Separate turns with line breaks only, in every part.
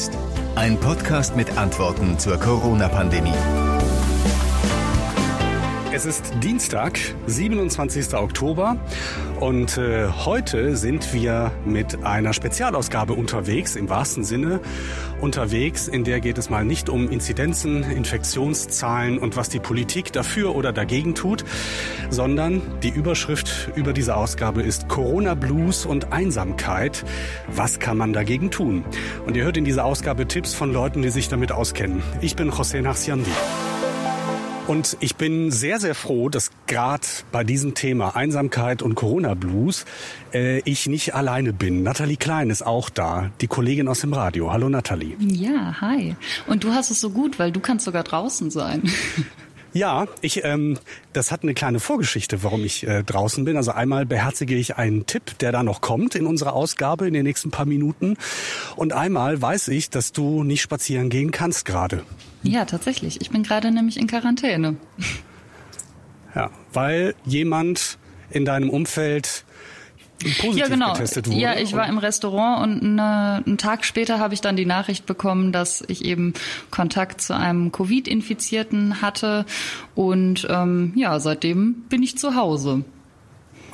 jetzt? Ein Podcast mit Antworten zur Corona-Pandemie.
Es ist Dienstag, 27. Oktober und äh, heute sind wir mit einer Spezialausgabe unterwegs, im wahrsten Sinne unterwegs, in der geht es mal nicht um Inzidenzen, Infektionszahlen und was die Politik dafür oder dagegen tut, sondern die Überschrift über diese Ausgabe ist Corona Blues und Einsamkeit. Was kann man dagegen tun? Und ihr hört in dieser Ausgabe Tipps von Leuten, die sich damit auskennen. Ich bin José Nachsiandi. Und ich bin sehr, sehr froh, dass gerade bei diesem Thema Einsamkeit und Corona-Blues äh, ich nicht alleine bin. Nathalie Klein ist auch da, die Kollegin aus dem Radio. Hallo Nathalie.
Ja, hi. Und du hast es so gut, weil du kannst sogar draußen sein.
Ja, ich, ähm, das hat eine kleine Vorgeschichte, warum ich äh, draußen bin. Also einmal beherzige ich einen Tipp, der da noch kommt in unserer Ausgabe in den nächsten paar Minuten. Und einmal weiß ich, dass du nicht spazieren gehen kannst gerade.
Ja, tatsächlich. Ich bin gerade nämlich in Quarantäne.
Ja, weil jemand in deinem Umfeld positiv
ja, genau.
getestet wurde.
Ja, ich war im Restaurant und eine, einen Tag später habe ich dann die Nachricht bekommen, dass ich eben Kontakt zu einem Covid-Infizierten hatte. Und ähm, ja, seitdem bin ich zu Hause.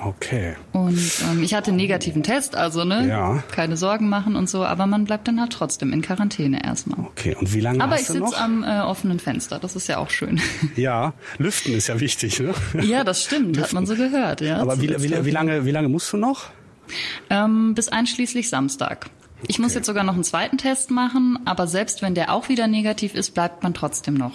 Okay.
Und ähm, ich hatte einen negativen Test, also ne,
Ja.
keine Sorgen machen und so, aber man bleibt dann halt trotzdem in Quarantäne erstmal.
Okay, und wie lange
Aber ich sitze am äh, offenen Fenster, das ist ja auch schön.
Ja, lüften ist ja wichtig, ne?
ja, das stimmt, hat man so gehört, ja.
Aber wie, wie, wie, lange, wie lange musst du noch?
Ähm, bis einschließlich Samstag. Ich muss jetzt sogar noch einen zweiten Test machen, aber selbst wenn der auch wieder negativ ist, bleibt man trotzdem noch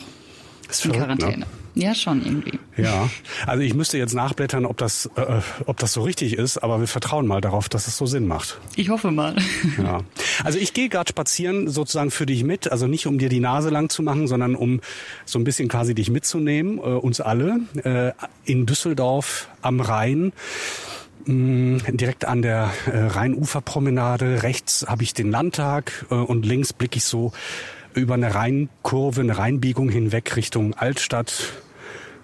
Ist
in
verrückt,
Quarantäne.
Ne?
Ja, schon irgendwie.
Ja, also ich müsste jetzt nachblättern, ob das, äh, ob das so richtig ist, aber wir vertrauen mal darauf, dass es so Sinn macht.
Ich hoffe mal.
Ja. Also ich gehe gerade spazieren sozusagen für dich mit, also nicht um dir die Nase lang zu machen, sondern um so ein bisschen quasi dich mitzunehmen, äh, uns alle, äh, in Düsseldorf am Rhein. mh, Direkt an der äh, Rheinuferpromenade. Rechts habe ich den Landtag äh, und links blicke ich so über eine Rheinkurve, eine Rheinbiegung hinweg Richtung Altstadt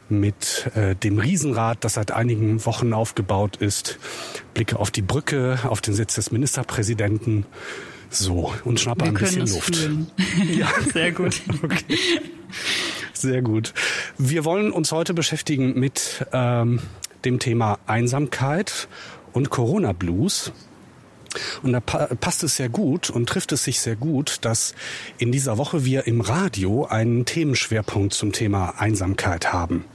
mit äh, dem Riesenrad, das seit einigen Wochen aufgebaut ist. Blicke auf die Brücke, auf den Sitz des Ministerpräsidenten. So, und schnappe
Wir
ein bisschen Luft.
fühlen. ja, sehr gut.
Okay. Sehr gut. Wir wollen uns heute beschäftigen mit ähm, dem Thema Einsamkeit und Corona Blues. Und da pa passt es sehr gut und trifft es sich sehr gut, dass in dieser Woche wir im Radio einen Themenschwerpunkt zum Thema Einsamkeit haben.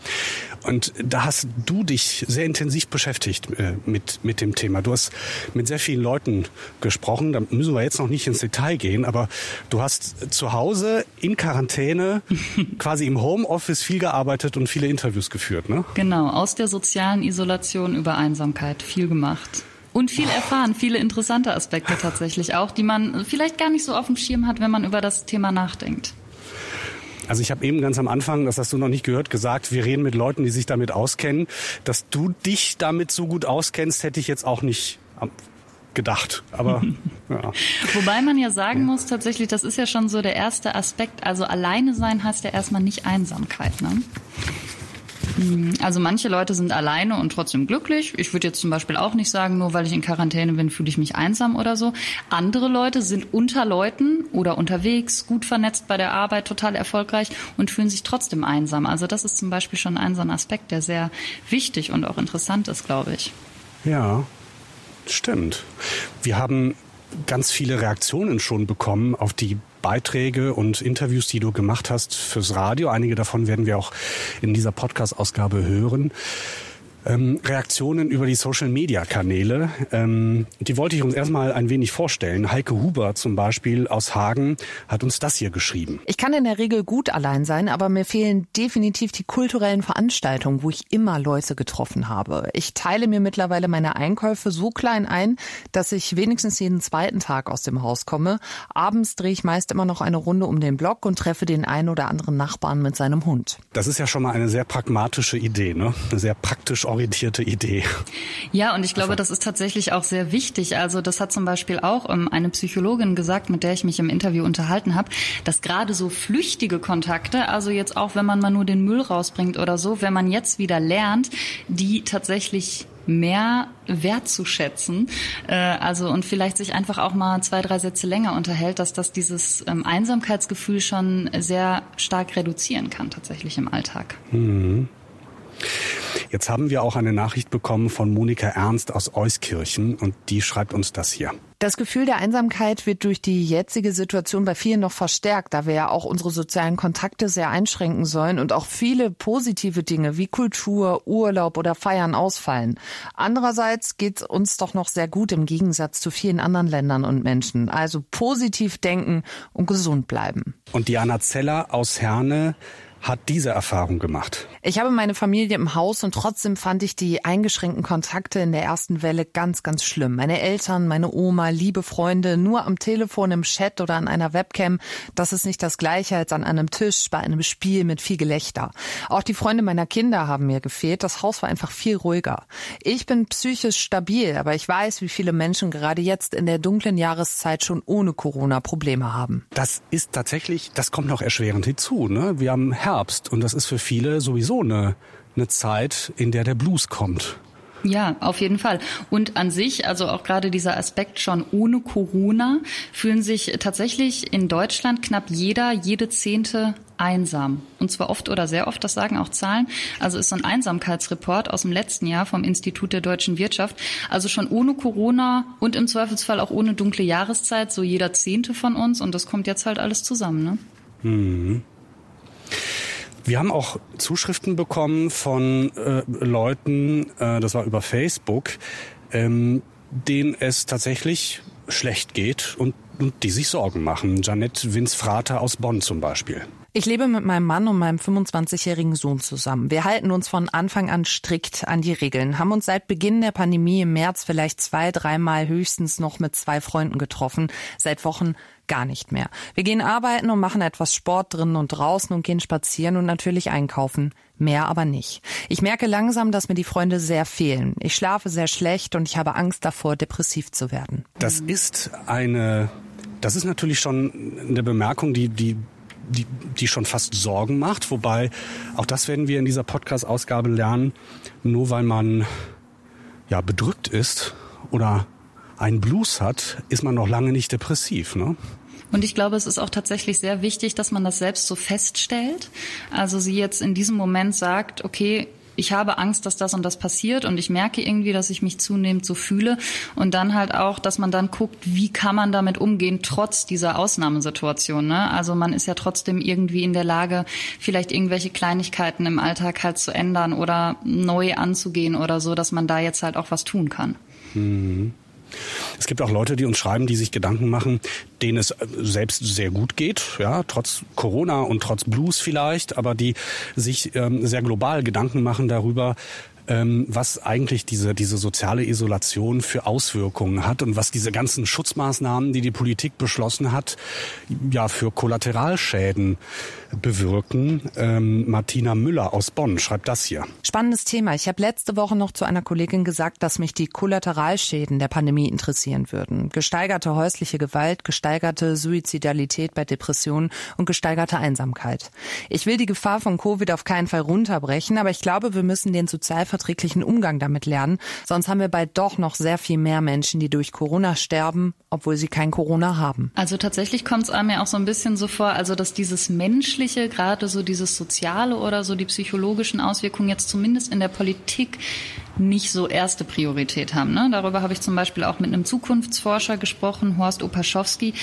Und da hast du dich sehr intensiv beschäftigt äh, mit, mit dem Thema. Du hast mit sehr vielen Leuten gesprochen. Da müssen wir jetzt noch nicht ins Detail gehen, aber du hast zu Hause in Quarantäne quasi im Homeoffice viel gearbeitet und viele Interviews geführt, ne?
Genau, aus der sozialen Isolation über Einsamkeit viel gemacht. Und viel erfahren, viele interessante Aspekte tatsächlich auch, die man vielleicht gar nicht so auf dem Schirm hat, wenn man über das Thema nachdenkt.
Also ich habe eben ganz am Anfang, das hast du noch nicht gehört, gesagt, wir reden mit Leuten, die sich damit auskennen. Dass du dich damit so gut auskennst, hätte ich jetzt auch nicht ähm, gedacht. Aber ja.
Wobei man ja sagen muss, tatsächlich, das ist ja schon so der erste Aspekt. Also alleine sein heißt ja erstmal nicht Einsamkeit. Ne? Hm, Also manche Leute sind alleine und trotzdem glücklich. Ich würde jetzt zum Beispiel auch nicht sagen, nur weil ich in Quarantäne bin, fühle ich mich einsam oder so. Andere Leute sind unter Leuten oder unterwegs, gut vernetzt bei der Arbeit, total erfolgreich und fühlen sich trotzdem einsam. Also das ist zum Beispiel schon ein so ein Aspekt, der sehr wichtig und auch interessant ist, glaube ich.
Ja, stimmt. Wir haben ganz viele Reaktionen schon bekommen auf die Beiträge und Interviews, die du gemacht hast fürs Radio. Einige davon werden wir auch in dieser Podcast-Ausgabe hören. Ähm, Reaktionen über die Social-Media-Kanäle. Ähm, die wollte ich uns erstmal ein wenig vorstellen. Heike Huber zum Beispiel aus Hagen hat uns das hier geschrieben.
Ich kann in der Regel gut allein sein, aber mir fehlen definitiv die kulturellen Veranstaltungen, wo ich immer Leute getroffen habe. Ich teile mir mittlerweile meine Einkäufe so klein ein, dass ich wenigstens jeden zweiten Tag aus dem Haus komme. Abends drehe ich meist immer noch eine Runde um den Block und treffe den einen oder anderen Nachbarn mit seinem Hund.
Das ist ja schon mal eine sehr pragmatische Idee, ne? Eine sehr praktisch orientierte Idee.
Ja, und ich glaube, das ist tatsächlich auch sehr wichtig. Also das hat zum Beispiel auch ähm, eine Psychologin gesagt, mit der ich mich im Interview unterhalten habe, dass gerade so flüchtige Kontakte, also jetzt auch, wenn man mal nur den Müll rausbringt oder so, wenn man jetzt wieder lernt, die tatsächlich mehr wertzuschätzen. Äh, also und vielleicht sich einfach auch mal zwei, drei Sätze länger unterhält, dass das dieses ähm, Einsamkeitsgefühl schon sehr stark reduzieren kann tatsächlich im Alltag. Mhm.
Jetzt haben wir auch eine Nachricht bekommen von Monika Ernst aus Euskirchen und die schreibt uns das hier.
Das Gefühl der Einsamkeit wird durch die jetzige Situation bei vielen noch verstärkt, da wir ja auch unsere sozialen Kontakte sehr einschränken sollen und auch viele positive Dinge wie Kultur, Urlaub oder Feiern ausfallen. Andererseits geht es uns doch noch sehr gut im Gegensatz zu vielen anderen Ländern und Menschen. Also positiv denken und gesund bleiben.
Und Diana Zeller aus Herne hat diese Erfahrung gemacht?
Ich habe meine Familie im Haus und trotzdem fand ich die eingeschränkten Kontakte in der ersten Welle ganz, ganz schlimm. Meine Eltern, meine Oma, liebe Freunde, nur am Telefon, im Chat oder an einer Webcam, das ist nicht das gleiche als an einem Tisch bei einem Spiel mit viel Gelächter. Auch die Freunde meiner Kinder haben mir gefehlt. Das Haus war einfach viel ruhiger. Ich bin psychisch stabil, aber ich weiß, wie viele Menschen gerade jetzt in der dunklen Jahreszeit schon ohne Corona Probleme haben.
Das ist tatsächlich, das kommt noch erschwerend hinzu. Ne? Wir haben Herbst und das ist für viele sowieso eine, eine Zeit, in der der Blues kommt.
Ja, auf jeden Fall. Und an sich, also auch gerade dieser Aspekt schon ohne Corona, fühlen sich tatsächlich in Deutschland knapp jeder, jede Zehnte einsam. Und zwar oft oder sehr oft, das sagen auch Zahlen. Also ist so ein Einsamkeitsreport aus dem letzten Jahr vom Institut der deutschen Wirtschaft. Also schon ohne Corona und im Zweifelsfall auch ohne dunkle Jahreszeit, so jeder Zehnte von uns. Und das kommt jetzt halt alles zusammen, ne? Mhm.
Wir haben auch Zuschriften bekommen von äh, Leuten, äh, das war über Facebook, ähm, denen es tatsächlich schlecht geht und, und die sich Sorgen machen. Janette Winz-Frater aus Bonn zum Beispiel.
Ich lebe mit meinem Mann und meinem 25-jährigen Sohn zusammen. Wir halten uns von Anfang an strikt an die Regeln, haben uns seit Beginn der Pandemie im März vielleicht zwei, dreimal höchstens noch mit zwei Freunden getroffen. Seit Wochen gar nicht mehr. Wir gehen arbeiten und machen etwas Sport drinnen und draußen und gehen spazieren und natürlich einkaufen. Mehr aber nicht. Ich merke langsam, dass mir die Freunde sehr fehlen. Ich schlafe sehr schlecht und ich habe Angst davor, depressiv zu werden.
Das ist eine, das ist natürlich schon eine Bemerkung, die, die die, die schon fast Sorgen macht. Wobei, auch das werden wir in dieser Podcast-Ausgabe lernen, nur weil man ja bedrückt ist oder einen Blues hat, ist man noch lange nicht depressiv. Ne?
Und ich glaube, es ist auch tatsächlich sehr wichtig, dass man das selbst so feststellt. Also sie jetzt in diesem Moment sagt, okay, ich habe Angst, dass das und das passiert und ich merke irgendwie, dass ich mich zunehmend so fühle und dann halt auch, dass man dann guckt, wie kann man damit umgehen, trotz dieser Ausnahmesituation. Ne? Also man ist ja trotzdem irgendwie in der Lage, vielleicht irgendwelche Kleinigkeiten im Alltag halt zu ändern oder neu anzugehen oder so, dass man da jetzt halt auch was tun kann. Mhm.
Es gibt auch Leute, die uns schreiben, die sich Gedanken machen, denen es selbst sehr gut geht, ja, trotz Corona und trotz Blues vielleicht, aber die sich ähm, sehr global Gedanken machen darüber, ähm, was eigentlich diese, diese soziale Isolation für Auswirkungen hat und was diese ganzen Schutzmaßnahmen, die die Politik beschlossen hat, ja für Kollateralschäden bewirken. Ähm, Martina Müller aus Bonn schreibt das hier.
Spannendes Thema. Ich habe letzte Woche noch zu einer Kollegin gesagt, dass mich die Kollateralschäden der Pandemie interessieren würden. Gesteigerte häusliche Gewalt, gesteigerte Suizidalität bei Depressionen und gesteigerte Einsamkeit. Ich will die Gefahr von Covid auf keinen Fall runterbrechen, aber ich glaube, wir müssen den sozialverträglichen Umgang damit lernen. Sonst haben wir bald doch noch sehr viel mehr Menschen, die durch Corona sterben, obwohl sie kein Corona haben.
Also tatsächlich kommt es einem ja auch so ein bisschen so vor, also dass dieses menschliche, gerade so dieses soziale oder so die psychologischen Auswirkungen jetzt zumindest in der Politik nicht so erste Priorität haben. Ne? Darüber habe ich zum Beispiel auch mit einem Zukunftsforscher gesprochen, Horst Opaschowski.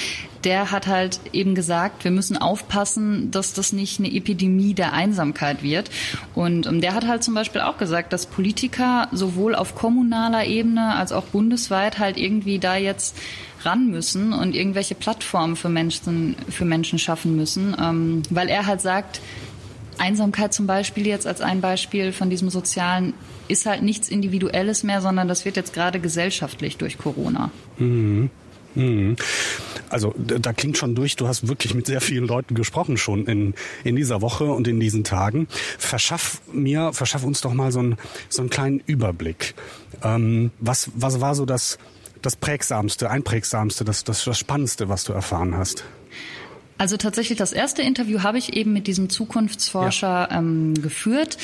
Der hat halt eben gesagt, wir müssen aufpassen, dass das nicht eine Epidemie der Einsamkeit wird. Und ähm, der hat halt zum Beispiel auch gesagt, dass Politiker sowohl auf kommunaler Ebene als auch bundesweit halt irgendwie da jetzt ran müssen und irgendwelche Plattformen für Menschen, für Menschen schaffen müssen, ähm, weil er halt sagt, Einsamkeit zum Beispiel jetzt als ein Beispiel von diesem sozialen ist halt nichts Individuelles mehr, sondern das wird jetzt gerade gesellschaftlich durch Corona. Mhm.
Mhm. Also da klingt schon durch, du hast wirklich mit sehr vielen Leuten gesprochen schon in, in dieser Woche und in diesen Tagen. Verschaff mir, verschaff uns doch mal so, ein, so einen kleinen Überblick. Ähm, was, was war so das, das Prägsamste, Einprägsamste, das, das, das Spannendste, was du erfahren hast?
Also tatsächlich das erste Interview habe ich eben mit diesem Zukunftsforscher ja. ähm, geführt.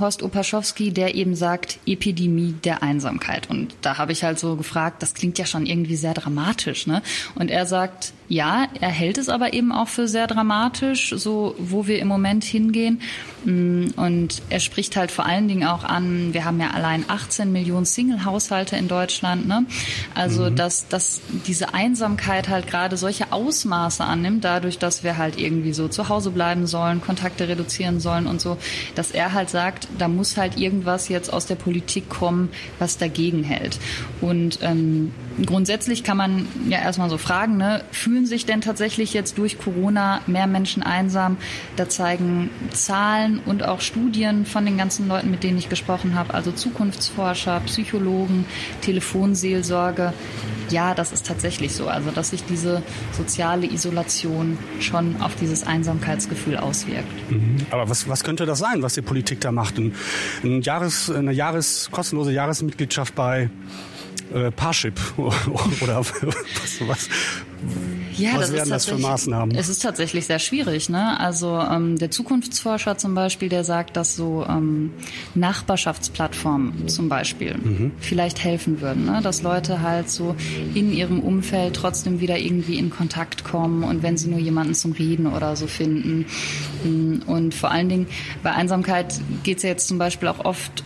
Horst Opaschowski, der eben sagt, Epidemie der Einsamkeit. Und da habe ich halt so gefragt, das klingt ja schon irgendwie sehr dramatisch, ne? Und er sagt, ja, er hält es aber eben auch für sehr dramatisch, so wo wir im Moment hingehen. Mm, und er spricht halt vor allen Dingen auch an, wir haben ja allein 18 Millionen Single-Haushalte in Deutschland, ne? Also, mhm. dass, dass diese Einsamkeit halt gerade solche Ausmaße annimmt, dadurch, dass wir halt irgendwie so zu Hause bleiben sollen, Kontakte reduzieren sollen und so, dass er halt sagt, da muss halt irgendwas jetzt aus der Politik kommen, was dagegen hält. Und ähm, grundsätzlich kann man ja erstmal so fragen, ne, fühlen sich denn tatsächlich jetzt durch Corona mehr Menschen einsam? Da zeigen Zahlen und auch Studien von den ganzen Leuten, mit denen ich gesprochen habe, also Zukunftsforscher, Psychologen, Telefonseelsorge. Ja, das ist tatsächlich so. Also, dass sich diese soziale Isolation schon auf dieses Einsamkeitsgefühl auswirkt.
Mhm. Aber was, was könnte das sein, was die Politik da macht? Ein, ein Jahres, eine Jahres, kostenlose Jahresmitgliedschaft bei äh, Parship oder was, was,
ja, was das wären das für Maßnahmen? Es ist tatsächlich sehr schwierig. Ne? Also ähm, der Zukunftsforscher zum Beispiel, der sagt, dass so ähm, Nachbarschaftsplattformen zum Beispiel mhm. vielleicht helfen würden, ne? dass Leute halt so in ihrem Umfeld trotzdem wieder irgendwie in Kontakt kommen und wenn sie nur jemanden zum Reden oder so finden. Und vor allen Dingen bei Einsamkeit geht es ja jetzt zum Beispiel auch oft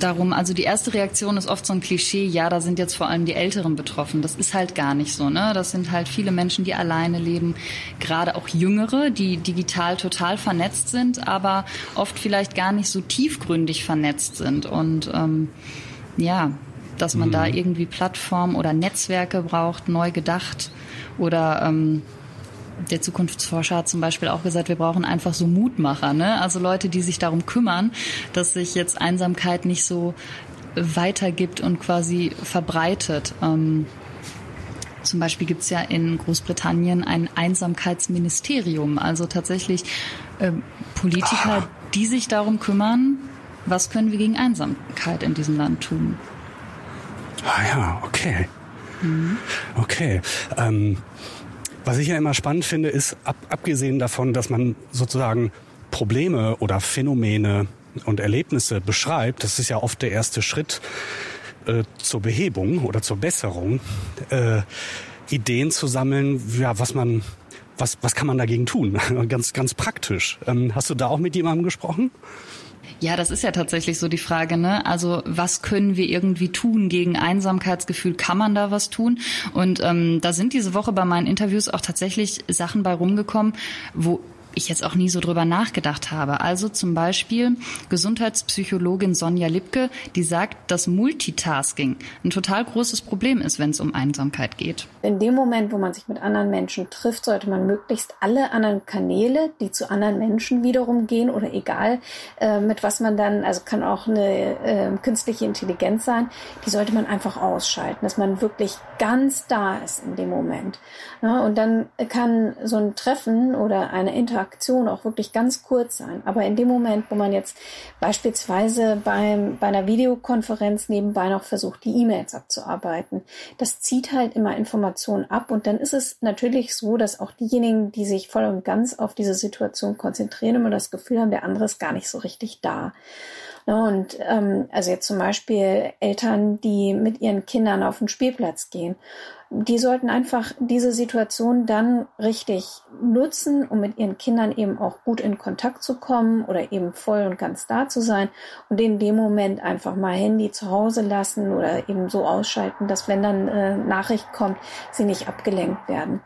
darum, also die erste Reaktion ist oft so ein Klischee, ja, da sind jetzt vor allem die Älteren betroffen. Das ist halt gar nicht so, ne? Das sind halt viele Menschen, die alleine leben, gerade auch Jüngere, die digital total vernetzt sind, aber oft vielleicht gar nicht so tiefgründig vernetzt sind. Und ähm, ja, dass man mhm. da irgendwie Plattformen oder Netzwerke braucht, neu gedacht oder ähm, der Zukunftsforscher hat zum Beispiel auch gesagt, wir brauchen einfach so Mutmacher, ne? also Leute, die sich darum kümmern, dass sich jetzt Einsamkeit nicht so weitergibt und quasi verbreitet. Ähm, zum Beispiel gibt es ja in Großbritannien ein Einsamkeitsministerium, also tatsächlich äh, Politiker, ah. die sich darum kümmern, was können wir gegen Einsamkeit in diesem Land tun.
Ah ja, okay. Mhm. Okay. Ähm, was ich ja immer spannend finde, ist, ab, abgesehen davon, dass man sozusagen Probleme oder Phänomene und Erlebnisse beschreibt, das ist ja oft der erste Schritt äh, zur Behebung oder zur Besserung, äh, Ideen zu sammeln, ja, was man, was, was kann man dagegen tun? ganz, ganz praktisch. Ähm, hast du da auch mit jemandem gesprochen?
Ja, das ist ja tatsächlich so die Frage, ne? Also was können wir irgendwie tun gegen Einsamkeitsgefühl? Kann man da was tun? Und ähm, da sind diese Woche bei meinen Interviews auch tatsächlich Sachen bei rumgekommen, wo ich jetzt auch nie so drüber nachgedacht habe. Also zum Beispiel Gesundheitspsychologin Sonja Lipke, die sagt, dass Multitasking ein total großes Problem ist, wenn es um Einsamkeit geht.
In dem Moment, wo man sich mit anderen Menschen trifft, sollte man möglichst alle anderen Kanäle, die zu anderen Menschen wiederum gehen oder egal, äh, mit was man dann, also kann auch eine äh, künstliche Intelligenz sein, die sollte man einfach ausschalten, dass man wirklich ganz da ist in dem Moment. Ja, und dann kann so ein Treffen oder eine Interaktion Interaktion auch wirklich ganz kurz sein. Aber in dem Moment, wo man jetzt beispielsweise beim, bei einer Videokonferenz nebenbei noch versucht, die E-Mails abzuarbeiten, das zieht halt immer Informationen ab. Und dann ist es natürlich so, dass auch diejenigen, die sich voll und ganz auf diese Situation konzentrieren, immer das Gefühl haben, der andere ist gar nicht so richtig da. Und ähm, also jetzt zum Beispiel Eltern, die mit ihren Kindern auf den Spielplatz gehen die sollten einfach diese Situation dann richtig nutzen, um mit ihren Kindern eben auch gut in Kontakt zu kommen oder eben voll und ganz da zu sein und in dem Moment einfach mal Handy zu Hause lassen oder eben so ausschalten, dass wenn dann äh, Nachricht kommt, sie nicht abgelenkt werden.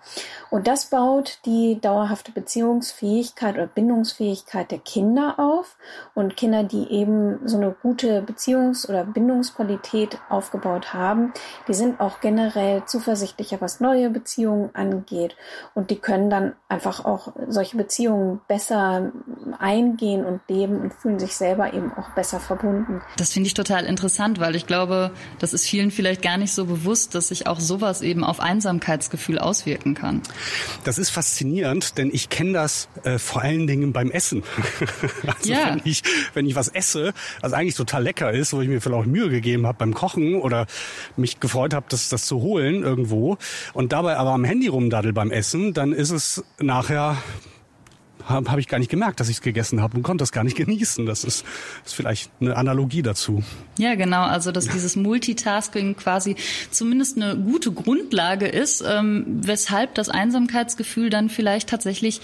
Und das baut die dauerhafte Beziehungsfähigkeit oder Bindungsfähigkeit der Kinder auf und Kinder, die eben so eine gute Beziehungs- oder Bindungsqualität aufgebaut haben, die sind auch generell zuversichtlich zuversichtlicher, was neue Beziehungen angeht. Und die können dann einfach auch solche Beziehungen besser eingehen und leben und fühlen sich selber eben auch besser verbunden.
Das finde ich total interessant, weil ich glaube, das ist vielen vielleicht gar nicht so bewusst, dass sich auch sowas eben auf Einsamkeitsgefühl auswirken kann.
Das ist faszinierend, denn ich kenne das äh, vor allen Dingen beim Essen. also ja. wenn ich, wenn ich was esse, was eigentlich total lecker ist, wo ich mir vielleicht auch Mühe gegeben habe beim Kochen oder mich gefreut habe, das, das zu holen irgendwie irgendwo und dabei aber am Handy rumdaddel beim Essen, dann ist es nachher habe hab ich gar nicht gemerkt, dass ich es gegessen habe und konnte es gar nicht genießen. Das ist, ist vielleicht eine Analogie dazu.
Ja, genau. Also dass dieses Multitasking quasi zumindest eine gute Grundlage ist, ähm, weshalb das Einsamkeitsgefühl dann vielleicht tatsächlich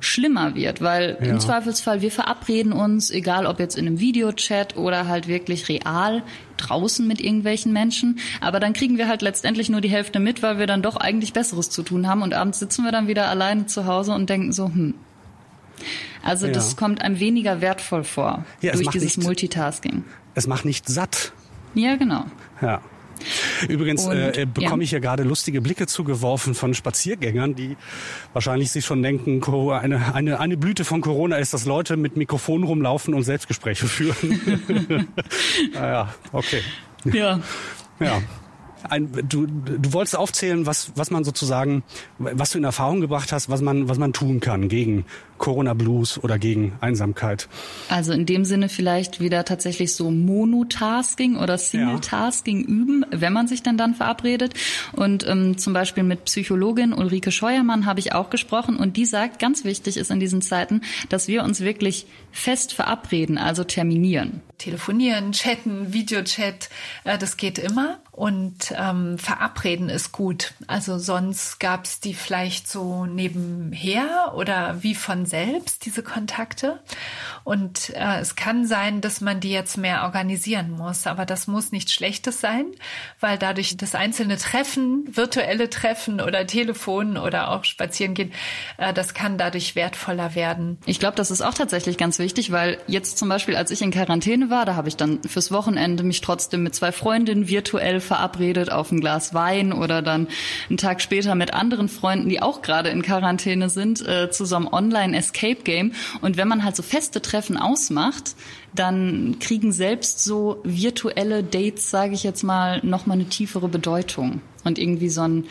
schlimmer wird, weil ja. im Zweifelsfall wir verabreden uns, egal ob jetzt in einem Videochat oder halt wirklich real draußen mit irgendwelchen Menschen, aber dann kriegen wir halt letztendlich nur die Hälfte mit, weil wir dann doch eigentlich Besseres zu tun haben und abends sitzen wir dann wieder alleine zu Hause und denken so, hm. Also ja. das kommt einem weniger wertvoll vor ja, durch dieses nicht, Multitasking.
Es macht nicht satt.
Ja, genau.
Ja. Übrigens und, äh, bekomme ja. ich hier gerade lustige Blicke zugeworfen von Spaziergängern, die wahrscheinlich sich schon denken, eine, eine, eine Blüte von Corona ist, dass Leute mit Mikrofon rumlaufen und Selbstgespräche führen. naja, okay.
Ja.
Ja ein, du, du wolltest aufzählen, was, was man sozusagen, was du in Erfahrung gebracht hast, was man, was man tun kann gegen Corona Blues oder gegen Einsamkeit.
Also in dem Sinne vielleicht wieder tatsächlich so Monotasking oder Singletasking ja. üben, wenn man sich dann dann verabredet. Und ähm, zum Beispiel mit Psychologin Ulrike Scheuermann habe ich auch gesprochen und die sagt, ganz wichtig ist in diesen Zeiten, dass wir uns wirklich fest verabreden, also terminieren.
Telefonieren, chatten, Videochat, äh, das geht immer. Und ähm, verabreden ist gut. Also sonst gab es die vielleicht so nebenher oder wie von selbst, diese Kontakte. Und äh, es kann sein, dass man die jetzt mehr organisieren muss. Aber das muss nichts Schlechtes sein, weil dadurch das einzelne Treffen, virtuelle Treffen oder Telefon oder auch spazieren gehen, äh, das kann dadurch wertvoller werden.
Ich glaube, das ist auch tatsächlich ganz wichtig, weil jetzt zum Beispiel, als ich in Quarantäne war, da habe ich dann fürs Wochenende mich trotzdem mit zwei Freundinnen virtuell verabredet auf ein Glas Wein oder dann einen Tag später mit anderen Freunden, die auch gerade in Quarantäne sind, äh, zu so einem Online-Escape-Game. Und wenn man halt so feste Treffen ausmacht, dann kriegen selbst so virtuelle Dates, sage ich jetzt mal, nochmal eine tiefere Bedeutung und irgendwie so ein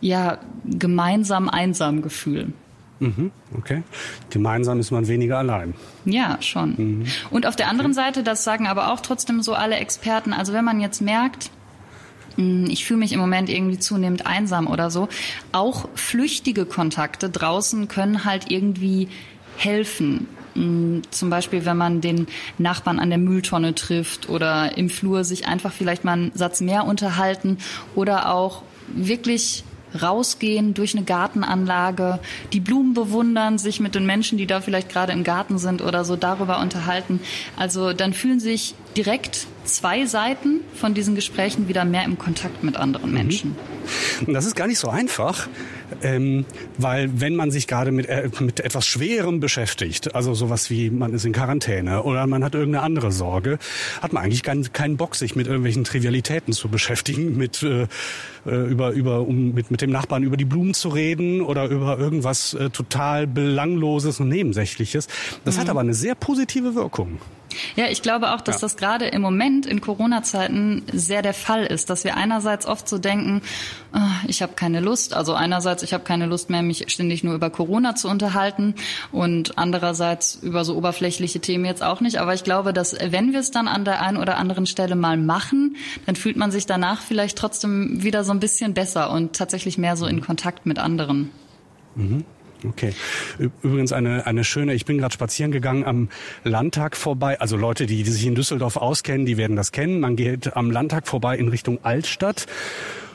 ja gemeinsam einsam Gefühl.
Mhm, okay. Gemeinsam ist man weniger allein.
Ja, schon. Mhm. Und auf der anderen okay. Seite, das sagen aber auch trotzdem so alle Experten, also wenn man jetzt merkt, ich fühle mich im Moment irgendwie zunehmend einsam oder so. Auch flüchtige Kontakte draußen können halt irgendwie helfen. Hm, zum Beispiel, wenn man den Nachbarn an der Mülltonne trifft oder im Flur sich einfach vielleicht mal einen Satz mehr unterhalten oder auch wirklich rausgehen durch eine Gartenanlage, die Blumen bewundern, sich mit den Menschen, die da vielleicht gerade im Garten sind oder so darüber unterhalten. Also dann fühlen sich direkt zwei Seiten von diesen Gesprächen wieder mehr im Kontakt mit anderen mhm. Menschen.
Das ist gar nicht so einfach, ähm, weil wenn man sich gerade mit, äh, mit etwas Schwerem beschäftigt, also sowas wie man ist in Quarantäne oder man hat irgendeine andere Sorge, hat man eigentlich keinen, keinen Bock, sich mit irgendwelchen Trivialitäten zu beschäftigen, mit, äh, äh, über, über, um mit, mit dem Nachbarn über die Blumen zu reden oder über irgendwas äh, total Belangloses und Nebensächliches. Das mhm. hat aber eine sehr positive Wirkung.
Ja, ich glaube auch, dass ja. das gerade im Moment in Corona-Zeiten sehr der Fall ist, dass wir einerseits oft so denken, oh, ich habe keine Lust, also einerseits ich habe keine Lust mehr, mich ständig nur über Corona zu unterhalten und andererseits über so oberflächliche Themen jetzt auch nicht. Aber ich glaube, dass wenn wir es dann an der einen oder anderen Stelle mal machen, dann fühlt man sich danach vielleicht trotzdem wieder so ein bisschen besser und tatsächlich mehr so in Kontakt mit anderen.
Mhm. Okay. Übrigens eine, eine schöne, ich bin gerade spazieren gegangen am Landtag vorbei. Also Leute, die, die sich in Düsseldorf auskennen, die werden das kennen. Man geht am Landtag vorbei in Richtung Altstadt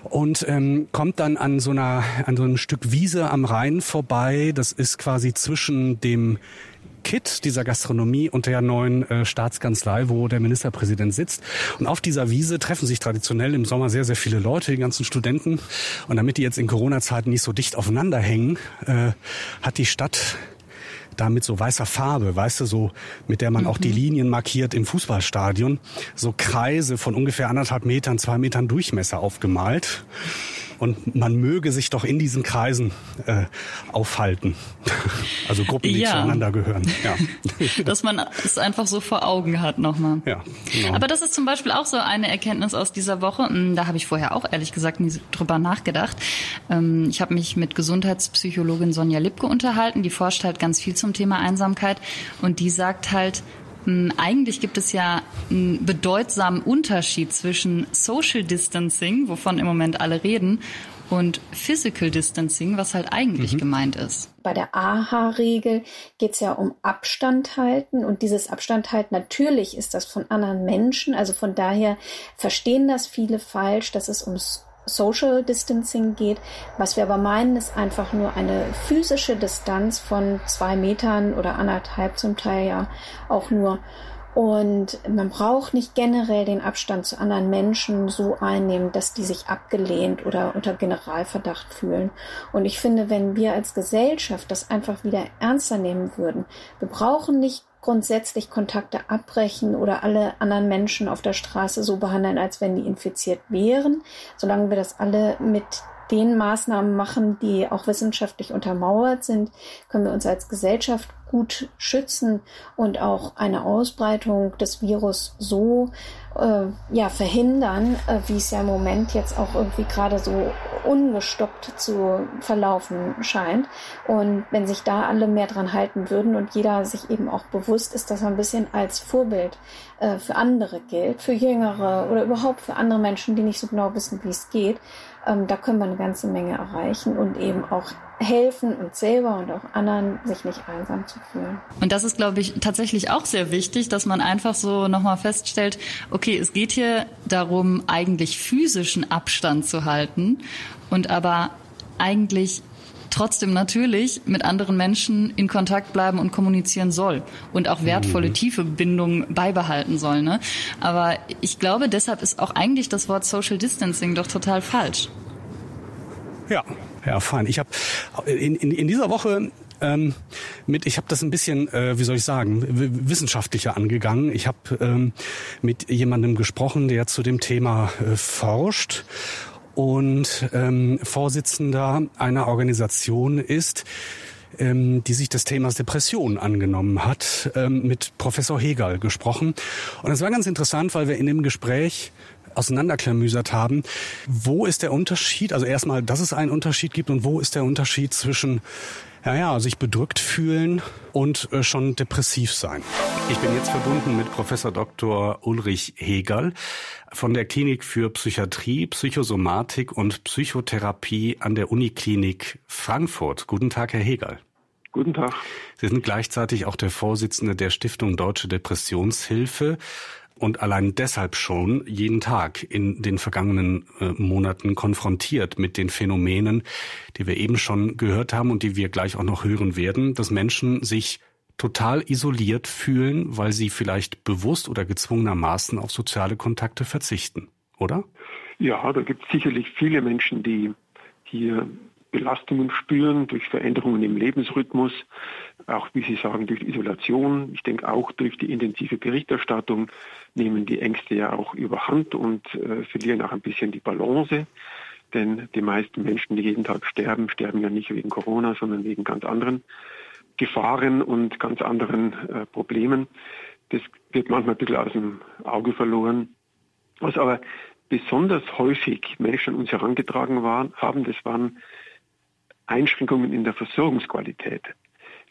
und ähm, kommt dann an so einer an so einem Stück Wiese am Rhein vorbei. Das ist quasi zwischen dem KIT, dieser Gastronomie und der neuen äh, Staatskanzlei, wo der Ministerpräsident sitzt. Und auf dieser Wiese treffen sich traditionell im Sommer sehr, sehr viele Leute, die ganzen Studenten. Und damit die jetzt in Corona-Zeiten nicht so dicht aufeinander hängen, äh, hat die Stadt da mit so weißer Farbe, weißt du, so mit der man mhm. auch die mhm. Linien markiert im Fußballstadion, so Kreise von ungefähr anderthalb Metern, zwei Metern Durchmesser aufgemalt und man möge sich doch in diesen Kreisen äh, aufhalten. also Gruppen, die ja. zueinander gehören.
Ja. Dass man es einfach so vor Augen hat nochmal.
Ja, genau.
Aber das ist zum Beispiel auch so eine Erkenntnis aus dieser Woche. Hm, da habe ich vorher auch ehrlich gesagt nie drüber nachgedacht. Ähm, ich habe mich mit Gesundheitspsychologin Sonja Lipke unterhalten. Die forscht halt ganz viel zum Thema Einsamkeit und die sagt halt, eigentlich gibt es ja einen bedeutsamen Unterschied zwischen Social Distancing, wovon im Moment alle reden, und Physical Distancing, was halt eigentlich mhm. gemeint ist.
Bei der AHA-Regel geht es ja um Abstand halten und dieses Abstand halten, natürlich ist das von anderen Menschen, also von daher verstehen das viele falsch, dass es ums Social Distancing geht. Was wir aber meinen, ist einfach nur eine physische Distanz von zwei Metern oder anderthalb zum Teil ja auch nur. Und man braucht nicht generell den Abstand zu anderen Menschen so einnehmen, dass die sich abgelehnt oder unter Generalverdacht fühlen. Und ich finde, wenn wir als Gesellschaft das einfach wieder ernster nehmen würden, wir brauchen nicht grundsätzlich Kontakte abbrechen oder alle anderen Menschen auf der Straße so behandeln, als wenn die infiziert wären, solange wir das alle mit den Maßnahmen machen, die auch wissenschaftlich untermauert sind, können wir uns als Gesellschaft gut schützen und auch eine Ausbreitung des Virus so äh, ja, verhindern, äh, wie es ja im Moment jetzt auch irgendwie gerade so ungestoppt zu verlaufen scheint. Und wenn sich da alle mehr dran halten würden und jeder sich eben auch bewusst ist, dass er ein bisschen als Vorbild äh, für andere gilt, für Jüngere oder überhaupt für andere Menschen, die nicht so genau wissen, wie es geht, ähm, da können wir eine ganze Menge erreichen und eben auch helfen uns selber und auch anderen, sich nicht einsam zu fühlen.
Und das ist, glaube ich, tatsächlich auch sehr wichtig, dass man einfach so nochmal feststellt, okay, es geht hier darum, eigentlich physischen Abstand zu halten und aber eigentlich trotzdem natürlich mit anderen Menschen in Kontakt bleiben und kommunizieren soll und auch wertvolle, mhm. tiefe Bindungen beibehalten soll. Ne? Aber ich glaube, deshalb ist auch eigentlich das Wort Social Distancing doch total falsch.
Ja, fein. Ich habe in, in, in dieser Woche ähm, mit, ich habe das ein bisschen, äh, wie soll ich sagen, wissenschaftlicher angegangen. Ich habe ähm, mit jemandem gesprochen, der zu dem Thema äh, forscht und ähm, Vorsitzender einer Organisation ist, ähm, die sich des Themas Depression angenommen hat, ähm, mit Professor Hegel gesprochen. Und es war ganz interessant, weil wir in dem Gespräch auseinanderklamüsert haben. Wo ist der Unterschied? Also erstmal, dass es einen Unterschied gibt und wo ist der Unterschied zwischen ja, ja, sich bedrückt fühlen und äh, schon depressiv sein. Ich bin jetzt verbunden mit Professor Dr. Ulrich Hegel von der Klinik für Psychiatrie, Psychosomatik und Psychotherapie an der Uniklinik Frankfurt. Guten Tag, Herr Hegel.
Guten Tag.
Sie sind gleichzeitig auch der Vorsitzende der Stiftung Deutsche Depressionshilfe und allein deshalb schon jeden Tag in den vergangenen äh, Monaten konfrontiert mit den Phänomenen, die wir eben schon gehört haben und die wir gleich auch noch hören werden, dass Menschen sich total isoliert fühlen, weil sie vielleicht bewusst oder gezwungenermaßen auf soziale Kontakte verzichten, oder?
Ja, da gibt es sicherlich viele Menschen, die hier Belastungen spüren durch Veränderungen im Lebensrhythmus, auch wie Sie sagen, durch Isolation. Ich denke auch durch die intensive Berichterstattung nehmen die Ängste ja auch überhand und äh, verlieren auch ein bisschen die Balance. Denn die meisten Menschen, die jeden Tag sterben, sterben ja nicht wegen Corona, sondern wegen ganz anderen Gefahren und ganz anderen äh, Problemen. Das wird manchmal ein bisschen aus dem Auge verloren. Was aber besonders häufig Menschen uns herangetragen waren, haben, das waren Einschränkungen in der Versorgungsqualität.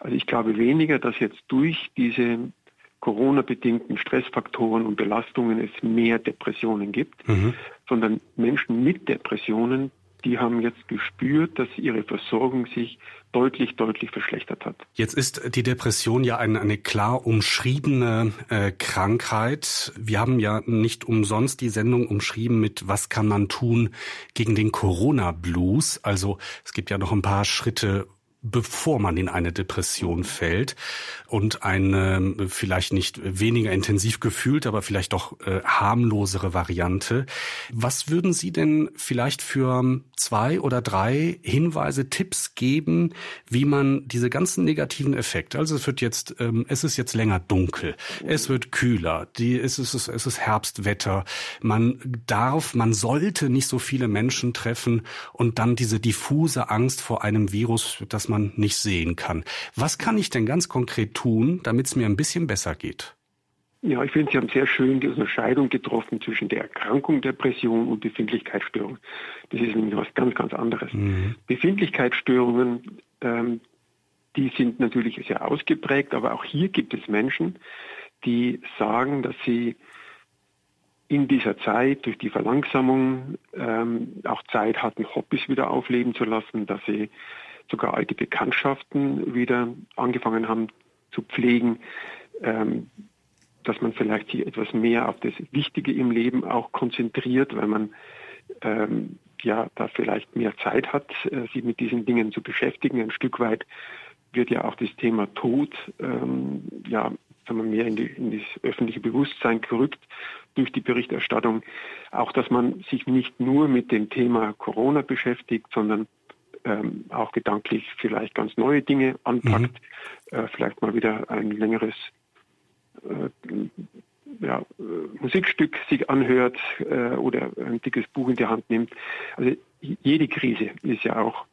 Also ich glaube weniger, dass jetzt durch diese Corona-bedingten Stressfaktoren und Belastungen es mehr Depressionen gibt, mhm. sondern Menschen mit Depressionen, die haben jetzt gespürt, dass ihre Versorgung sich deutlich, deutlich verschlechtert hat.
Jetzt ist die Depression ja eine, eine klar umschriebene äh, Krankheit. Wir haben ja nicht umsonst die Sendung umschrieben mit Was kann man tun gegen den Corona-Blues? Also es gibt ja noch ein paar Schritte bevor man in eine Depression fällt und eine vielleicht nicht weniger intensiv gefühlt, aber vielleicht doch äh, harmlosere Variante. Was würden Sie denn vielleicht für zwei oder drei Hinweise, Tipps geben, wie man diese ganzen negativen Effekte, also es wird jetzt, ähm, es ist jetzt länger dunkel, es wird kühler, die, es, ist, es ist Herbstwetter, man darf, man sollte nicht so viele Menschen treffen und dann diese diffuse Angst vor einem Virus, das man nicht sehen kann. Was kann ich denn ganz konkret tun, damit es mir ein bisschen besser geht?
Ja, ich finde, Sie haben sehr schön die Unterscheidung getroffen zwischen der Erkrankung Depression und Befindlichkeitsstörung. Das ist nämlich was ganz, ganz anderes. Mhm. Befindlichkeitsstörungen, ähm, die sind natürlich sehr ausgeprägt, aber auch hier gibt es Menschen, die sagen, dass sie in dieser Zeit durch die Verlangsamung ähm, auch Zeit hatten, Hobbys wieder aufleben zu lassen, dass sie sogar alte Bekanntschaften wieder angefangen haben zu pflegen, ähm, dass man vielleicht sich etwas mehr auf das Wichtige im Leben auch konzentriert, weil man ähm, ja da vielleicht mehr Zeit hat, äh, sich mit diesen Dingen zu beschäftigen. Ein Stück weit wird ja auch das Thema Tod ähm, ja sagen wir, mehr in, die, in das öffentliche Bewusstsein gerückt durch die Berichterstattung. Auch, dass man sich nicht nur mit dem Thema Corona beschäftigt, sondern ähm, auch gedanklich vielleicht ganz neue Dinge anpackt, mhm. äh, vielleicht mal wieder ein längeres äh, ja, Musikstück sich anhört äh, oder ein dickes Buch in die Hand nimmt. Also jede Krise ist ja auch,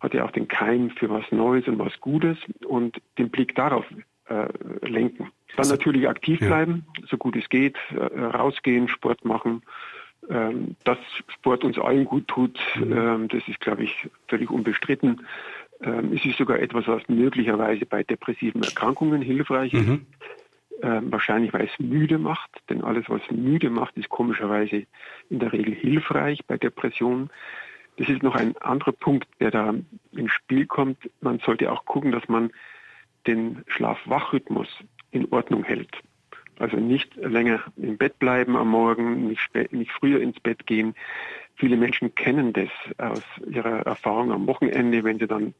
hat ja auch den Keim für was Neues und was Gutes und den Blick darauf äh, lenken. Dann natürlich aktiv bleiben, ja. so gut es geht, äh, rausgehen, Sport machen. Ähm, dass Sport uns allen gut tut, mhm. ähm, das ist, glaube ich, völlig unbestritten. Ähm, es ist sogar etwas, was möglicherweise bei depressiven Erkrankungen hilfreich ist. Mhm. Ähm, wahrscheinlich, weil es müde macht, denn alles, was müde macht, ist komischerweise in der Regel hilfreich bei Depressionen. Das ist noch ein anderer Punkt, der da ins Spiel kommt. Man sollte auch gucken, dass man den Schlaf-Wach-Rhythmus in Ordnung hält. Also nicht länger im Bett bleiben am Morgen, nicht, nicht früher ins Bett gehen. Viele Menschen kennen das aus ihrer Erfahrung am Wochenende, wenn sie dann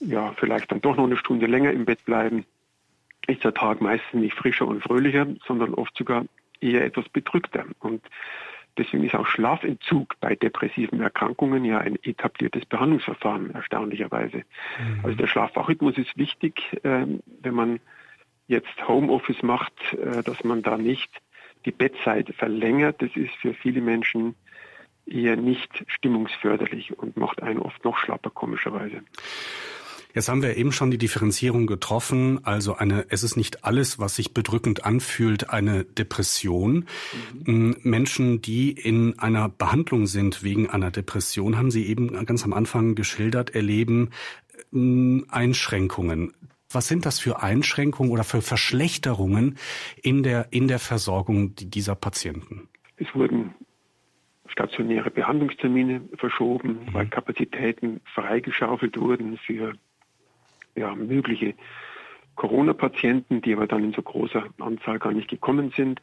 ja vielleicht dann doch noch eine Stunde länger im Bett bleiben ist der Tag meistens nicht frischer und fröhlicher, sondern oft sogar eher etwas bedrückter. Und deswegen ist auch Schlafentzug bei depressiven Erkrankungen ja ein etabliertes Behandlungsverfahren, erstaunlicherweise. Mhm. Also der Schlafwachrhythmus ist wichtig, ähm, wenn man jetzt Homeoffice macht, äh, dass man da nicht die Bettzeit verlängert. Das ist für viele Menschen eher nicht stimmungsförderlich und macht einen oft noch schlapper, komischerweise.
Jetzt haben wir eben schon die Differenzierung getroffen. Also eine, es ist nicht alles, was sich bedrückend anfühlt, eine Depression. Mhm. Menschen, die in einer Behandlung sind wegen einer Depression, haben Sie eben ganz am Anfang geschildert, erleben äh, Einschränkungen. Was sind das für Einschränkungen oder für Verschlechterungen in der, in der Versorgung dieser Patienten?
Es wurden stationäre Behandlungstermine verschoben, mhm. weil Kapazitäten freigeschaufelt wurden für ja, mögliche Corona-Patienten, die aber dann in so großer Anzahl gar nicht gekommen sind.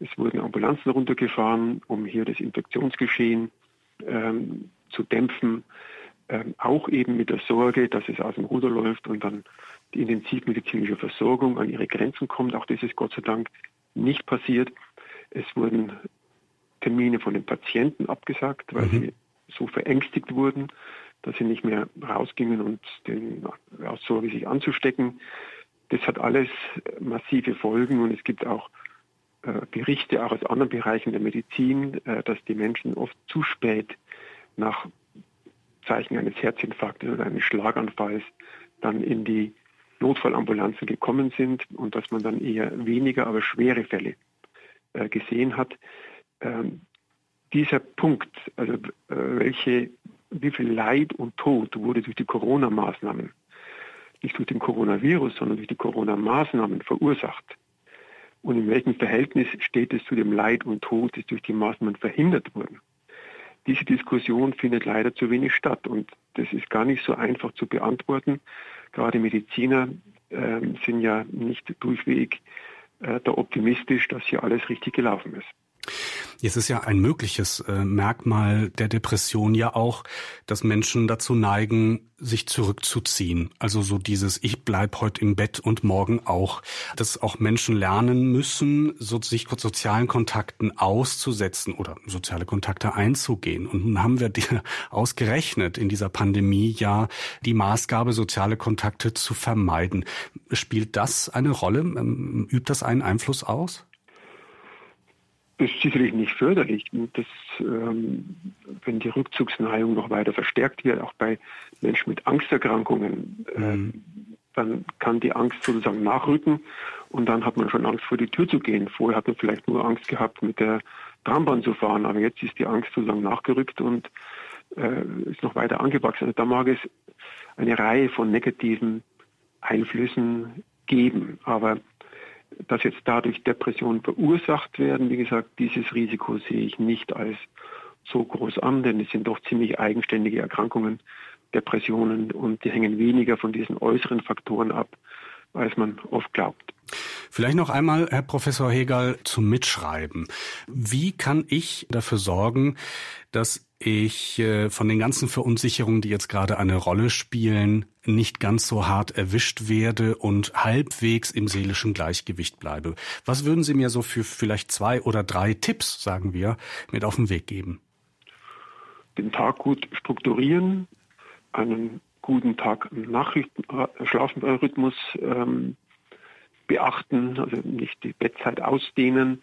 Es wurden Ambulanzen runtergefahren, um hier das Infektionsgeschehen ähm, zu dämpfen. Ähm, auch eben mit der Sorge, dass es aus dem Ruder läuft und dann die intensivmedizinische Versorgung an ihre Grenzen kommt. Auch das ist Gott sei Dank nicht passiert. Es wurden Termine von den Patienten abgesagt, weil mhm. sie so verängstigt wurden dass sie nicht mehr rausgingen und den aus Sorge sich anzustecken. Das hat alles massive Folgen und es gibt auch äh, Berichte auch aus anderen Bereichen der Medizin, äh, dass die Menschen oft zu spät nach Zeichen eines Herzinfarktes oder eines Schlaganfalls dann in die Notfallambulanzen gekommen sind und dass man dann eher weniger, aber schwere Fälle äh, gesehen hat. Ähm, dieser Punkt, also äh, welche wie viel Leid und Tod wurde durch die Corona-Maßnahmen, nicht durch den Coronavirus, sondern durch die Corona-Maßnahmen verursacht. Und in welchem Verhältnis steht es zu dem Leid und Tod, das durch die Maßnahmen verhindert wurden? Diese Diskussion findet leider zu wenig statt und das ist gar nicht so einfach zu beantworten. Gerade Mediziner äh, sind ja nicht durchweg äh, da optimistisch, dass hier alles richtig gelaufen ist.
Jetzt ist ja ein mögliches äh, Merkmal der Depression ja auch, dass Menschen dazu neigen, sich zurückzuziehen. Also so dieses Ich bleib heute im Bett und morgen auch. Dass auch Menschen lernen müssen, so, sich sozialen Kontakten auszusetzen oder soziale Kontakte einzugehen. Und nun haben wir die, ausgerechnet in dieser Pandemie ja die Maßgabe, soziale Kontakte zu vermeiden. Spielt das eine Rolle? Ähm, übt das einen Einfluss aus?
Ist sicherlich nicht förderlich. Das, ähm, wenn die Rückzugsneigung noch weiter verstärkt wird, auch bei Menschen mit Angsterkrankungen, äh, mhm. dann kann die Angst sozusagen nachrücken und dann hat man schon Angst vor die Tür zu gehen. Vorher hat man vielleicht nur Angst gehabt, mit der Trambahn zu fahren, aber jetzt ist die Angst sozusagen nachgerückt und äh, ist noch weiter angewachsen. Also da mag es eine Reihe von negativen Einflüssen geben, aber dass jetzt dadurch Depressionen verursacht werden, wie gesagt, dieses Risiko sehe ich nicht als so groß an, denn es sind doch ziemlich eigenständige Erkrankungen, Depressionen, und die hängen weniger von diesen äußeren Faktoren ab, als man oft glaubt.
Vielleicht noch einmal, Herr Professor Hegel, zum Mitschreiben. Wie kann ich dafür sorgen, dass ich äh, von den ganzen Verunsicherungen, die jetzt gerade eine Rolle spielen, nicht ganz so hart erwischt werde und halbwegs im seelischen Gleichgewicht bleibe? Was würden Sie mir so für vielleicht zwei oder drei Tipps, sagen wir, mit auf den Weg geben?
Den Tag gut strukturieren, einen guten Tag-Nacht-Schlafrhythmus ähm, beachten, also nicht die Bettzeit ausdehnen,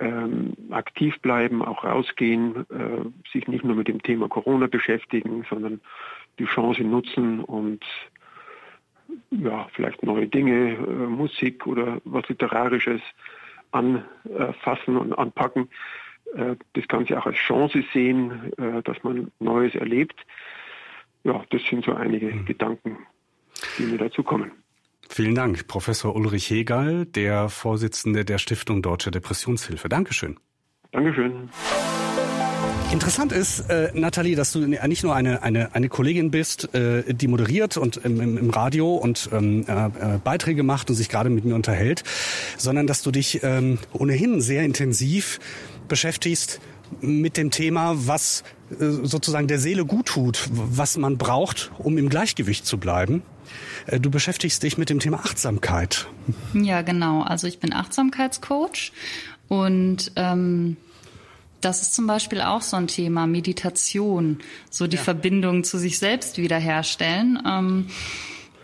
ähm, aktiv bleiben, auch rausgehen, äh, sich nicht nur mit dem Thema Corona beschäftigen, sondern die Chance nutzen und ja, vielleicht neue Dinge, äh, Musik oder was Literarisches anfassen und anpacken. Äh, das Ganze auch als Chance sehen, äh, dass man Neues erlebt. Ja, das sind so einige mhm. Gedanken, die mir dazu kommen.
Vielen Dank, Professor Ulrich Hegall, der Vorsitzende der Stiftung Deutsche Depressionshilfe. Dankeschön.
Dankeschön.
Interessant ist, äh, Nathalie, dass du nicht nur eine, eine, eine Kollegin bist, äh, die moderiert und im, im Radio und ähm, äh, äh, Beiträge macht und sich gerade mit mir unterhält, sondern dass du dich ähm, ohnehin sehr intensiv beschäftigst mit dem Thema, was äh, sozusagen der Seele gut tut, was man braucht, um im Gleichgewicht zu bleiben. Äh, du beschäftigst dich mit dem Thema Achtsamkeit.
Ja, genau. Also ich bin Achtsamkeitscoach und ähm, das ist zum Beispiel auch so ein Thema, Meditation, so die ja. Verbindung zu sich selbst wiederherstellen. Ähm,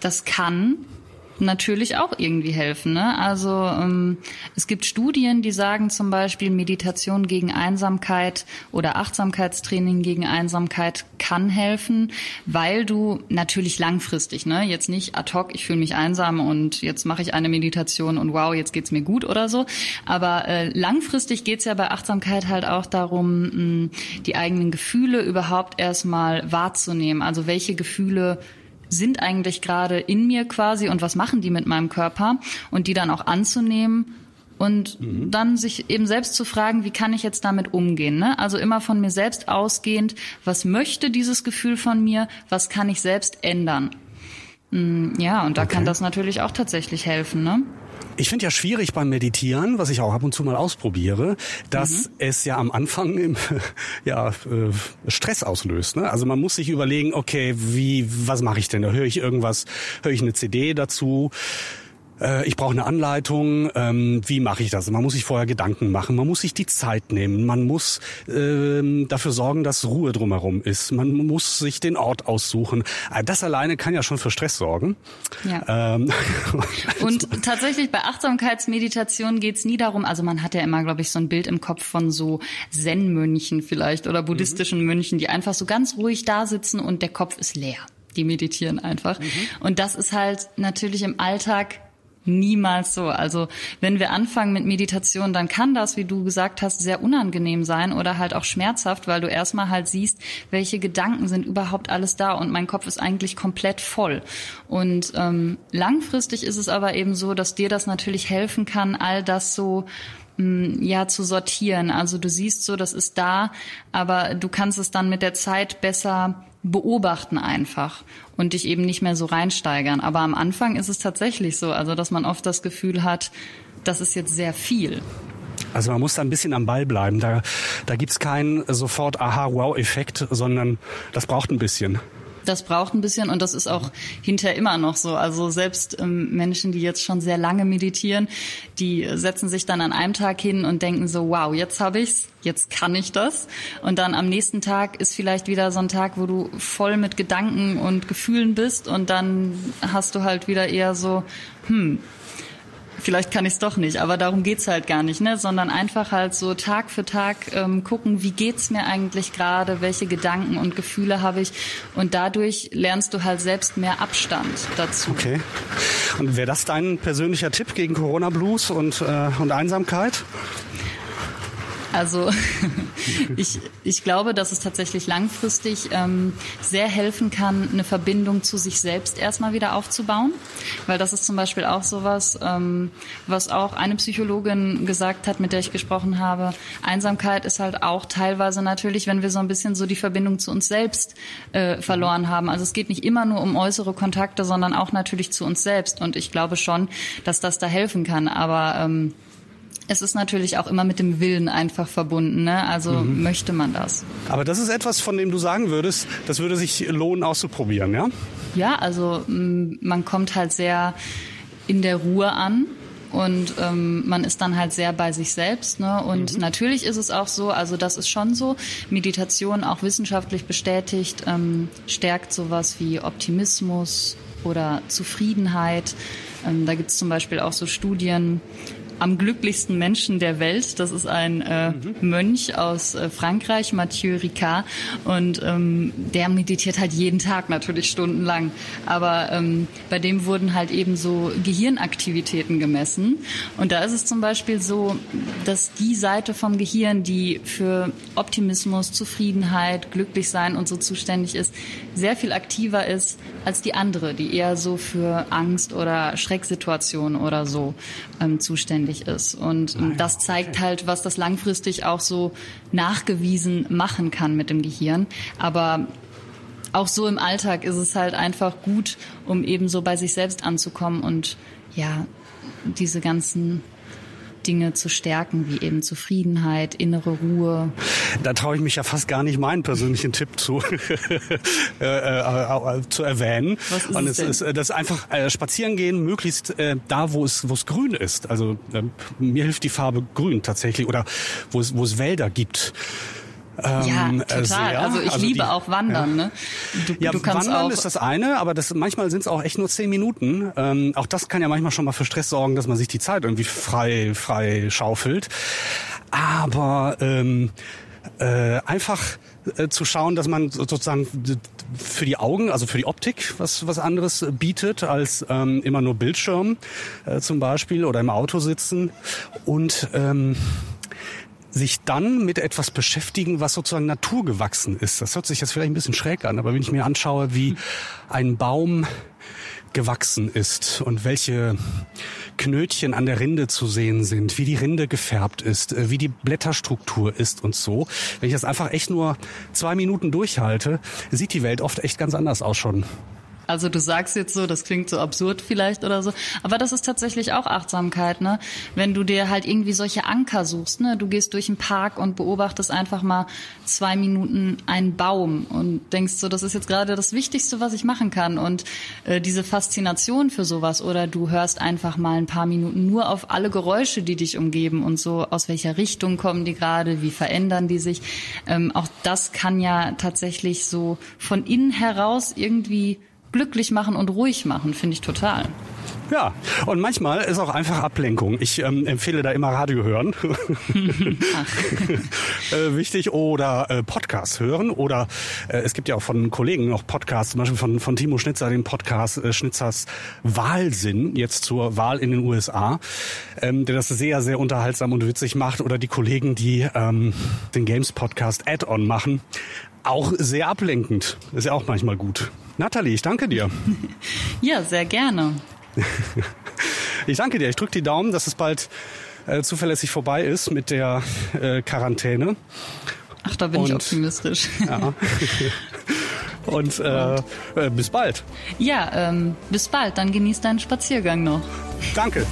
das kann natürlich auch irgendwie helfen. Ne? Also ähm, es gibt Studien, die sagen zum Beispiel, Meditation gegen Einsamkeit oder Achtsamkeitstraining gegen Einsamkeit kann helfen, weil du natürlich langfristig, ne, jetzt nicht ad hoc, ich fühle mich einsam und jetzt mache ich eine Meditation und wow, jetzt geht's mir gut oder so. Aber äh, langfristig geht's ja bei Achtsamkeit halt auch darum, mh, die eigenen Gefühle überhaupt erstmal wahrzunehmen. Also welche Gefühle sind eigentlich gerade in mir quasi und was machen die mit meinem Körper und die dann auch anzunehmen und mhm. dann sich eben selbst zu fragen, wie kann ich jetzt damit umgehen? Ne? Also immer von mir selbst ausgehend, was möchte dieses Gefühl von mir, was kann ich selbst ändern? Mm, ja, und da okay. kann das natürlich auch tatsächlich helfen. Ne?
Ich finde ja schwierig beim Meditieren, was ich auch ab und zu mal ausprobiere, dass mhm. es ja am Anfang im, ja, äh, Stress auslöst. Ne? Also man muss sich überlegen, okay, wie, was mache ich denn? Da höre ich irgendwas, höre ich eine CD dazu? Äh, ich brauche eine Anleitung, ähm, wie mache ich das? Man muss sich vorher Gedanken machen, man muss sich die Zeit nehmen, man muss ähm, dafür sorgen, dass Ruhe drumherum ist, man muss sich den Ort aussuchen. Äh, das alleine kann ja schon für Stress sorgen.
Ja. Ähm. Und tatsächlich bei Achtsamkeitsmeditation geht's nie darum, also man hat ja immer, glaube ich, so ein Bild im Kopf von so Zen-Mönchen vielleicht oder buddhistischen mhm. Mönchen, die einfach so ganz ruhig da sitzen und der Kopf ist leer die meditieren einfach. Mhm. Und das ist halt natürlich im Alltag Niemals so. Also wenn wir anfangen mit Meditation, dann kann das, wie du gesagt hast, sehr unangenehm sein oder halt auch schmerzhaft, weil du erstmal halt siehst, welche Gedanken sind überhaupt alles da und mein Kopf ist eigentlich komplett voll. Und ähm, langfristig ist es aber eben so, dass dir das natürlich helfen kann, all das so mm, ja zu sortieren. Also du siehst so, das ist da, aber du kannst es dann mit der Zeit besser beobachten einfach und dich eben nicht mehr so reinsteigern. Aber am Anfang ist es tatsächlich so, also dass man oft das Gefühl hat, das ist jetzt sehr viel.
Also man muss da ein bisschen am Ball bleiben. Da, da gibt's keinen sofort Aha-Wow-Effekt, sondern das braucht ein bisschen.
Das braucht ein bisschen und das ist auch hinterher immer noch so. Also selbst ähm, Menschen, die jetzt schon sehr lange meditieren, die setzen sich dann an einem Tag hin und denken so, wow, jetzt habe ich's, jetzt kann ich das. Und dann am nächsten Tag ist vielleicht wieder so ein Tag, wo du voll mit Gedanken und Gefühlen bist und dann hast du halt wieder eher so, hm, vielleicht kann ich es doch nicht, aber darum geht's halt gar nicht, ne? sondern einfach halt so Tag für Tag ähm, gucken, wie geht's mir eigentlich gerade, welche Gedanken und Gefühle habe ich und dadurch lernst du halt selbst mehr Abstand dazu.
Okay. Und wäre das dein persönlicher Tipp gegen Corona Blues und, äh, und Einsamkeit?
Also ich, ich glaube, dass es tatsächlich langfristig ähm, sehr helfen kann, eine Verbindung zu sich selbst erstmal wieder aufzubauen. Weil das ist zum Beispiel auch sowas, ähm, was auch eine Psychologin gesagt hat, mit der ich gesprochen habe. Einsamkeit ist halt auch teilweise natürlich, wenn wir so ein bisschen so die Verbindung zu uns selbst äh, verloren haben. Also es geht nicht immer nur um äußere Kontakte, sondern auch natürlich zu uns selbst. Und ich glaube schon, dass das da helfen kann. Aber ähm, es ist natürlich auch immer mit dem Willen einfach verbunden. Ne? Also mhm. möchte man das.
Aber das ist etwas, von dem du sagen würdest, das würde sich lohnen auszuprobieren, ja?
Ja, also man kommt halt sehr in der Ruhe an. Und ähm, man ist dann halt sehr bei sich selbst. Ne? Und mhm. natürlich ist es auch so, also das ist schon so, Meditation auch wissenschaftlich bestätigt, ähm, stärkt sowas wie Optimismus oder Zufriedenheit. Ähm, da gibt es zum Beispiel auch so Studien, am glücklichsten Menschen der Welt. Das ist ein äh, mhm. Mönch aus äh, Frankreich, Mathieu Ricard. Und ähm, der meditiert halt jeden Tag natürlich stundenlang. Aber ähm, bei dem wurden halt eben so Gehirnaktivitäten gemessen. Und da ist es zum Beispiel so, dass die Seite vom Gehirn, die für Optimismus, Zufriedenheit, Glücklichsein und so zuständig ist, sehr viel aktiver ist als die andere, die eher so für Angst oder Schrecksituationen oder so ähm, zuständig notwendig ist. Und das zeigt halt, was das langfristig auch so nachgewiesen machen kann mit dem Gehirn. Aber auch so im Alltag ist es halt einfach gut, um eben so bei sich selbst anzukommen und ja, diese ganzen Dinge zu stärken, wie eben Zufriedenheit, innere Ruhe.
Da traue ich mich ja fast gar nicht, meinen persönlichen Tipp zu, äh, äh, zu erwähnen.
Was ist
Und
es,
es ist das ist einfach äh, spazieren gehen, möglichst äh, da, wo es, wo es grün ist. Also äh, mir hilft die Farbe grün tatsächlich oder wo es, wo es Wälder gibt.
Ja, ähm, total. Sehr. Also ich also liebe die, auch Wandern. Ja. Ne?
Du, ja, du kannst Wandern auch ist das eine, aber das manchmal sind es auch echt nur zehn Minuten. Ähm, auch das kann ja manchmal schon mal für Stress sorgen, dass man sich die Zeit irgendwie frei frei schaufelt. Aber ähm, äh, einfach äh, zu schauen, dass man sozusagen für die Augen, also für die Optik, was was anderes bietet als ähm, immer nur Bildschirm äh, zum Beispiel oder im Auto sitzen und ähm, sich dann mit etwas beschäftigen, was sozusagen naturgewachsen ist. Das hört sich jetzt vielleicht ein bisschen schräg an, aber wenn ich mir anschaue, wie ein Baum gewachsen ist und welche Knötchen an der Rinde zu sehen sind, wie die Rinde gefärbt ist, äh, wie die Blätterstruktur ist und so. Wenn ich das einfach echt nur zwei Minuten durchhalte, sieht die Welt oft echt ganz anders aus schon.
Also du sagst jetzt so, das klingt so absurd vielleicht oder so, aber das ist tatsächlich auch Achtsamkeit, ne? Wenn du dir halt irgendwie solche Anker suchst, ne? Du gehst durch einen Park und beobachtest einfach mal zwei Minuten einen Baum und denkst so, das ist jetzt gerade das Wichtigste, was ich machen kann und äh, diese Faszination für sowas oder du hörst einfach mal ein paar Minuten nur auf alle Geräusche, die dich umgeben und so, aus welcher Richtung kommen die gerade, wie verändern die sich. Ähm, auch das kann ja tatsächlich so von innen heraus irgendwie glücklich machen und ruhig machen, finde ich total.
Ja, und manchmal ist auch einfach Ablenkung. Ich ähm, empfehle da immer Radio hören. äh, wichtig. Oder äh, Podcast hören. Oder äh, es gibt ja auch von Kollegen noch Podcasts, zum Beispiel von, von Timo Schnitzer, den Podcast äh, Schnitzers Wahlsinn, jetzt zur Wahl in den USA, ähm, der das sehr, sehr unterhaltsam und witzig macht. Oder die Kollegen, die ähm, den Games Podcast Add-on machen. Auch sehr ablenkend. Ist ja auch manchmal gut. Nathalie, ich danke dir.
Ja, sehr gerne.
ich danke dir. Ich drücke die Daumen, dass es bald äh, zuverlässig vorbei ist mit der äh, Quarantäne.
Ach, da bin Und, ich optimistisch. Ja.
Und äh, äh, bis bald.
Ja, ähm, bis bald. Dann genieß deinen Spaziergang noch.
Danke.